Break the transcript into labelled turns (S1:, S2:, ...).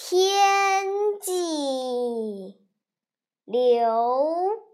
S1: 天际流。